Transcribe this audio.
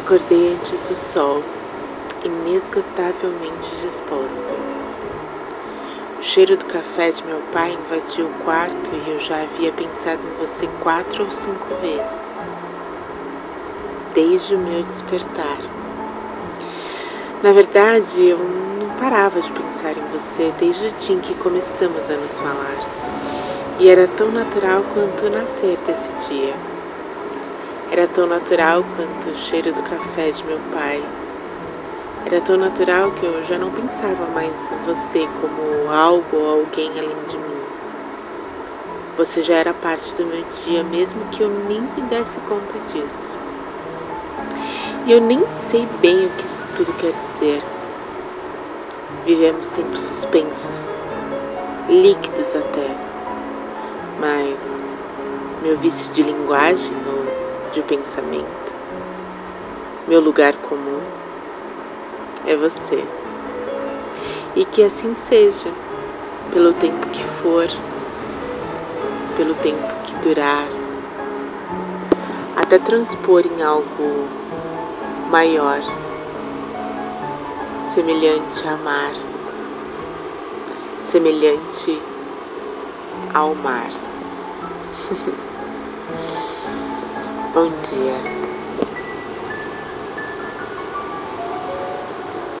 Acordei antes do sol, inesgotavelmente disposta. O cheiro do café de meu pai invadiu o quarto e eu já havia pensado em você quatro ou cinco vezes, desde o meu despertar. Na verdade, eu não parava de pensar em você desde o dia em que começamos a nos falar, e era tão natural quanto nascer desse dia. Era tão natural quanto o cheiro do café de meu pai. Era tão natural que eu já não pensava mais em você como algo ou alguém além de mim. Você já era parte do meu dia, mesmo que eu nem me desse conta disso. E eu nem sei bem o que isso tudo quer dizer. Vivemos tempos suspensos, líquidos até, mas meu vício de linguagem ou de pensamento. Meu lugar comum é você. E que assim seja, pelo tempo que for, pelo tempo que durar, até transpor em algo maior, semelhante a mar, semelhante ao mar. Bom dia.